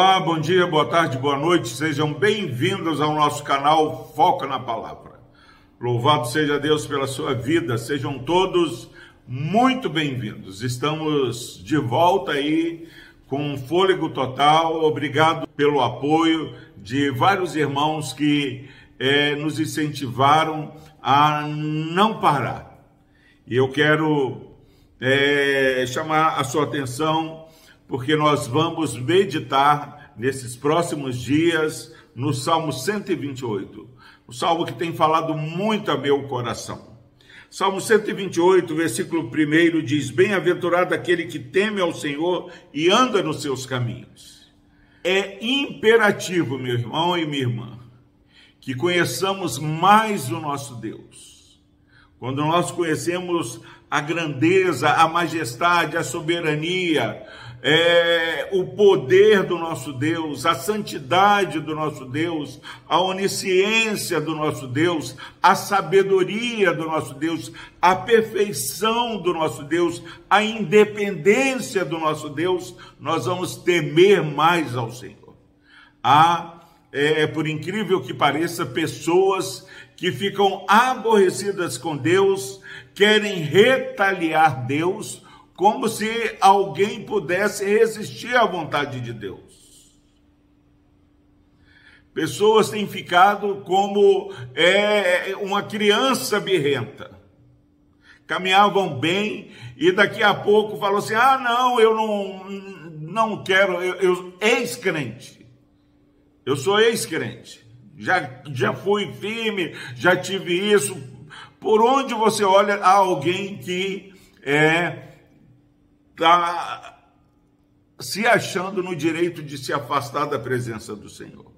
Olá, bom dia, boa tarde, boa noite, sejam bem-vindos ao nosso canal Foca na Palavra. Louvado seja Deus pela sua vida, sejam todos muito bem-vindos. Estamos de volta aí com fôlego total, obrigado pelo apoio de vários irmãos que é, nos incentivaram a não parar. E eu quero é, chamar a sua atenção porque nós vamos meditar nesses próximos dias no Salmo 128, o salmo que tem falado muito a meu coração. Salmo 128, versículo 1 diz: Bem-aventurado aquele que teme ao Senhor e anda nos seus caminhos. É imperativo, meu irmão e minha irmã, que conheçamos mais o nosso Deus. Quando nós conhecemos a grandeza, a majestade, a soberania, é, o poder do nosso Deus, a santidade do nosso Deus, a onisciência do nosso Deus, a sabedoria do nosso Deus, a perfeição do nosso Deus, a independência do nosso Deus, nós vamos temer mais ao Senhor. Há, é, por incrível que pareça, pessoas que ficam aborrecidas com Deus, querem retaliar Deus como se alguém pudesse resistir à vontade de Deus. Pessoas têm ficado como é, uma criança birrenta. Caminhavam bem e daqui a pouco falou assim: ah, não, eu não, não quero, eu, eu ex-crente. Eu sou ex-crente. Já, já fui firme, já tive isso. Por onde você olha, há alguém que é está se achando no direito de se afastar da presença do Senhor.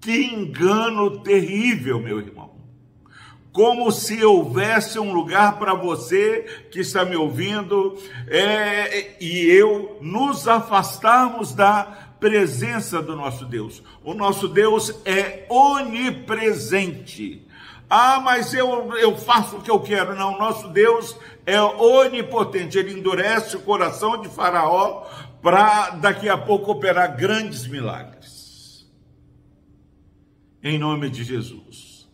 Que engano terrível, meu irmão. Como se houvesse um lugar para você que está me ouvindo é, e eu nos afastarmos da presença do nosso Deus. O nosso Deus é onipresente. Ah, mas eu, eu faço o que eu quero. Não, nosso Deus é onipotente. Ele endurece o coração de Faraó para daqui a pouco operar grandes milagres. Em nome de Jesus.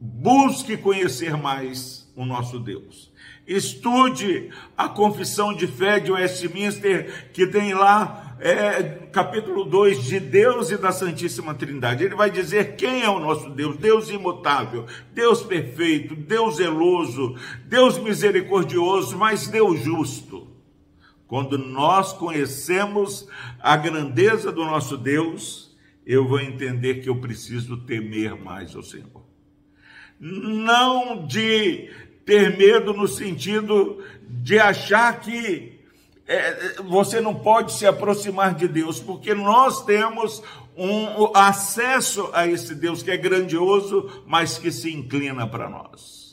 Busque conhecer mais o nosso Deus. Estude a confissão de fé de Westminster, que tem lá é, capítulo 2 de Deus e da Santíssima Trindade. Ele vai dizer quem é o nosso Deus: Deus imutável, Deus perfeito, Deus zeloso, Deus misericordioso, mas Deus justo. Quando nós conhecemos a grandeza do nosso Deus, eu vou entender que eu preciso temer mais ao Senhor. Não de ter medo no sentido de achar que é, você não pode se aproximar de Deus, porque nós temos um acesso a esse Deus que é grandioso, mas que se inclina para nós.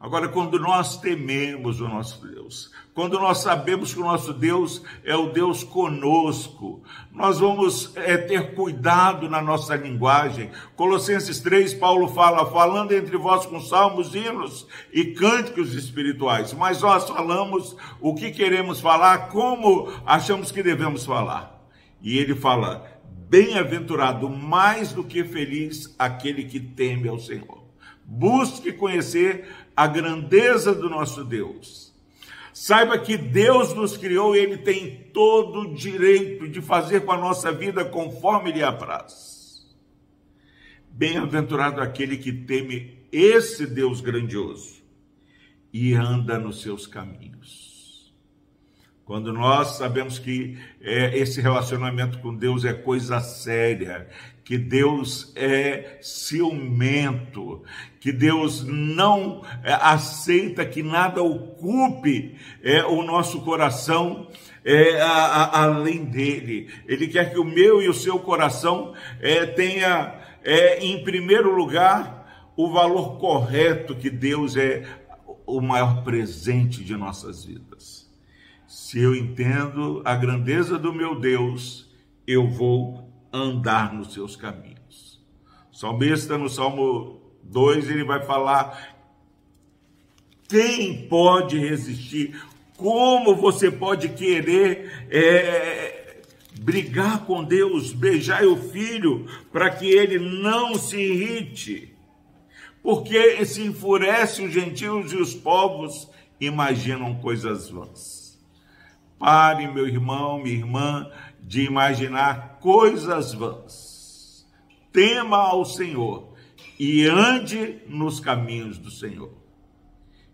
Agora, quando nós tememos o nosso Deus, quando nós sabemos que o nosso Deus é o Deus conosco, nós vamos é, ter cuidado na nossa linguagem. Colossenses 3, Paulo fala, falando entre vós com salmos, hinos e cânticos espirituais, mas nós falamos o que queremos falar, como achamos que devemos falar. E ele fala, bem-aventurado, mais do que feliz, aquele que teme ao Senhor. Busque conhecer a grandeza do nosso Deus. Saiba que Deus nos criou e Ele tem todo o direito de fazer com a nossa vida conforme lhe apraz. Bem-aventurado aquele que teme esse Deus grandioso e anda nos seus caminhos. Quando nós sabemos que é, esse relacionamento com Deus é coisa séria, que Deus é ciumento, que Deus não é, aceita que nada ocupe é, o nosso coração é, a, a, além dele. Ele quer que o meu e o seu coração é, tenha, é, em primeiro lugar, o valor correto que Deus é o maior presente de nossas vidas. Se eu entendo a grandeza do meu Deus, eu vou andar nos seus caminhos. Salmista, no Salmo 2, ele vai falar: quem pode resistir? Como você pode querer é, brigar com Deus, beijar o filho, para que ele não se irrite? Porque se enfurece os gentios e os povos imaginam coisas vãs. Pare, meu irmão, minha irmã, de imaginar coisas vãs. Tema ao Senhor e ande nos caminhos do Senhor.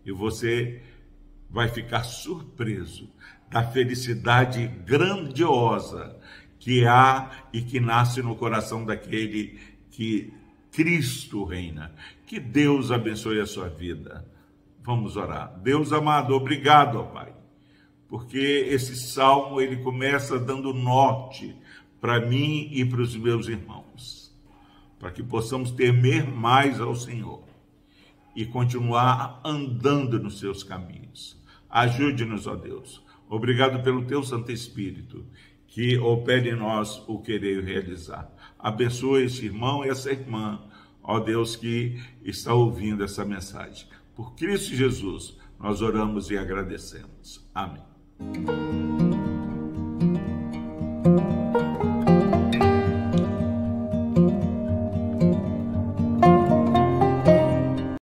E você vai ficar surpreso da felicidade grandiosa que há e que nasce no coração daquele que Cristo reina. Que Deus abençoe a sua vida. Vamos orar. Deus amado, obrigado, ó Pai, porque esse salmo ele começa dando norte para mim e para os meus irmãos, para que possamos temer mais ao Senhor e continuar andando nos seus caminhos. Ajude-nos, ó Deus. Obrigado pelo teu Santo Espírito, que opere em nós o querer realizar. Abençoe esse irmão e essa irmã, ó Deus, que está ouvindo essa mensagem. Por Cristo Jesus, nós oramos e agradecemos. Amém. 嗯。